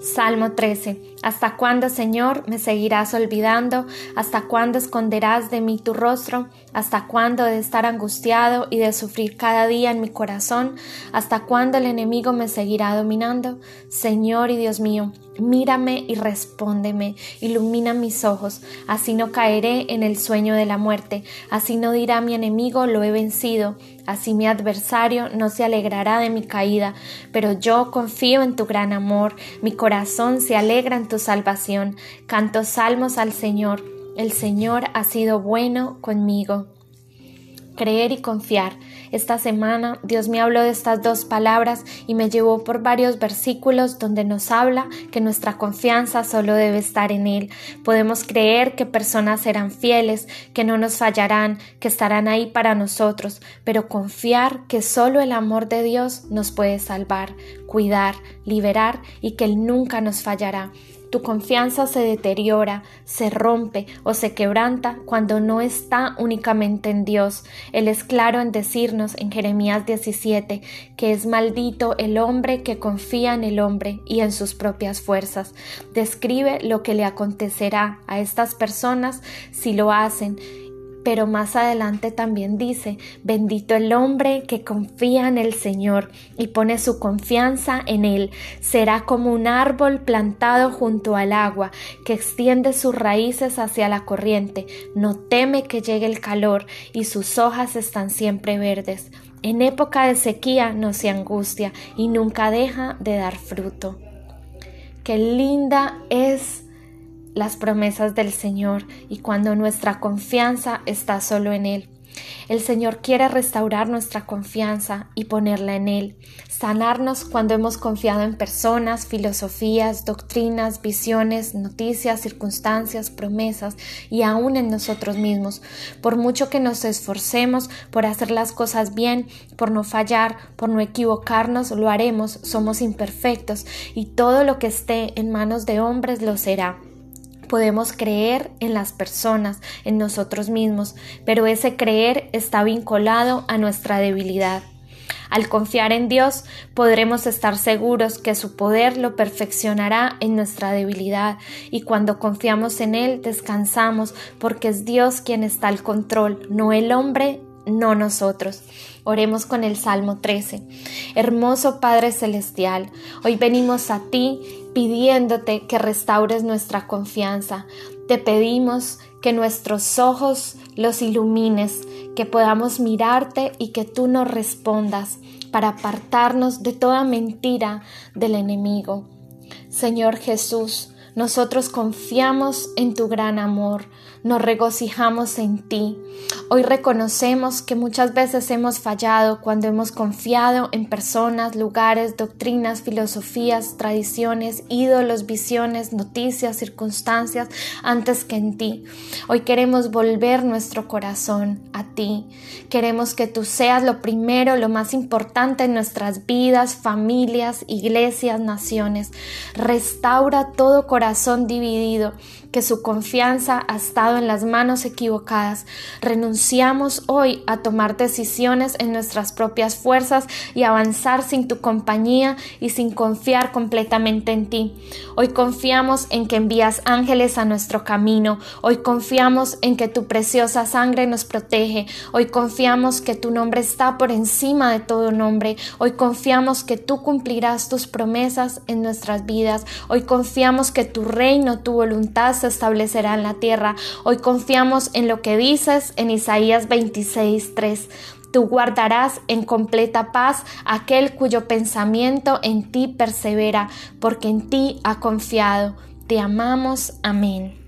Salmo 13. ¿Hasta cuándo, Señor, me seguirás olvidando? ¿Hasta cuándo esconderás de mí tu rostro? ¿Hasta cuándo de estar angustiado y de sufrir cada día en mi corazón? ¿Hasta cuándo el enemigo me seguirá dominando? Señor y Dios mío, mírame y respóndeme, ilumina mis ojos, así no caeré en el sueño de la muerte, así no dirá mi enemigo lo he vencido, así mi adversario no se alegrará de mi caída, pero yo confío en tu gran amor, mi corazón se alegra en tu salvación, canto salmos al Señor, el Señor ha sido bueno conmigo. Creer y confiar. Esta semana Dios me habló de estas dos palabras y me llevó por varios versículos donde nos habla que nuestra confianza solo debe estar en Él. Podemos creer que personas serán fieles, que no nos fallarán, que estarán ahí para nosotros, pero confiar que solo el amor de Dios nos puede salvar, cuidar, liberar y que Él nunca nos fallará. Tu confianza se deteriora, se rompe o se quebranta cuando no está únicamente en Dios. Él es claro en decirnos en Jeremías 17 que es maldito el hombre que confía en el hombre y en sus propias fuerzas. Describe lo que le acontecerá a estas personas si lo hacen pero más adelante también dice, bendito el hombre que confía en el Señor y pone su confianza en Él. Será como un árbol plantado junto al agua, que extiende sus raíces hacia la corriente, no teme que llegue el calor y sus hojas están siempre verdes. En época de sequía no se angustia y nunca deja de dar fruto. Qué linda es las promesas del Señor y cuando nuestra confianza está solo en Él. El Señor quiere restaurar nuestra confianza y ponerla en Él, sanarnos cuando hemos confiado en personas, filosofías, doctrinas, visiones, noticias, circunstancias, promesas y aún en nosotros mismos. Por mucho que nos esforcemos por hacer las cosas bien, por no fallar, por no equivocarnos, lo haremos, somos imperfectos y todo lo que esté en manos de hombres lo será podemos creer en las personas, en nosotros mismos, pero ese creer está vinculado a nuestra debilidad. Al confiar en Dios podremos estar seguros que su poder lo perfeccionará en nuestra debilidad y cuando confiamos en Él descansamos porque es Dios quien está al control, no el hombre no nosotros. Oremos con el Salmo 13. Hermoso Padre Celestial, hoy venimos a ti pidiéndote que restaures nuestra confianza. Te pedimos que nuestros ojos los ilumines, que podamos mirarte y que tú nos respondas para apartarnos de toda mentira del enemigo. Señor Jesús, nosotros confiamos en tu gran amor, nos regocijamos en ti. Hoy reconocemos que muchas veces hemos fallado cuando hemos confiado en personas, lugares, doctrinas, filosofías, tradiciones, ídolos, visiones, noticias, circunstancias, antes que en ti. Hoy queremos volver nuestro corazón a ti. Queremos que tú seas lo primero, lo más importante en nuestras vidas, familias, iglesias, naciones. Restaura todo corazón corazón dividido, que su confianza ha estado en las manos equivocadas. Renunciamos hoy a tomar decisiones en nuestras propias fuerzas y avanzar sin tu compañía y sin confiar completamente en ti. Hoy confiamos en que envías ángeles a nuestro camino. Hoy confiamos en que tu preciosa sangre nos protege. Hoy confiamos que tu nombre está por encima de todo nombre. Hoy confiamos que tú cumplirás tus promesas en nuestras vidas. Hoy confiamos que tu reino, tu voluntad se establecerá en la tierra. Hoy confiamos en lo que dices en Isaías 26, 3. Tú guardarás en completa paz aquel cuyo pensamiento en ti persevera, porque en ti ha confiado. Te amamos. Amén.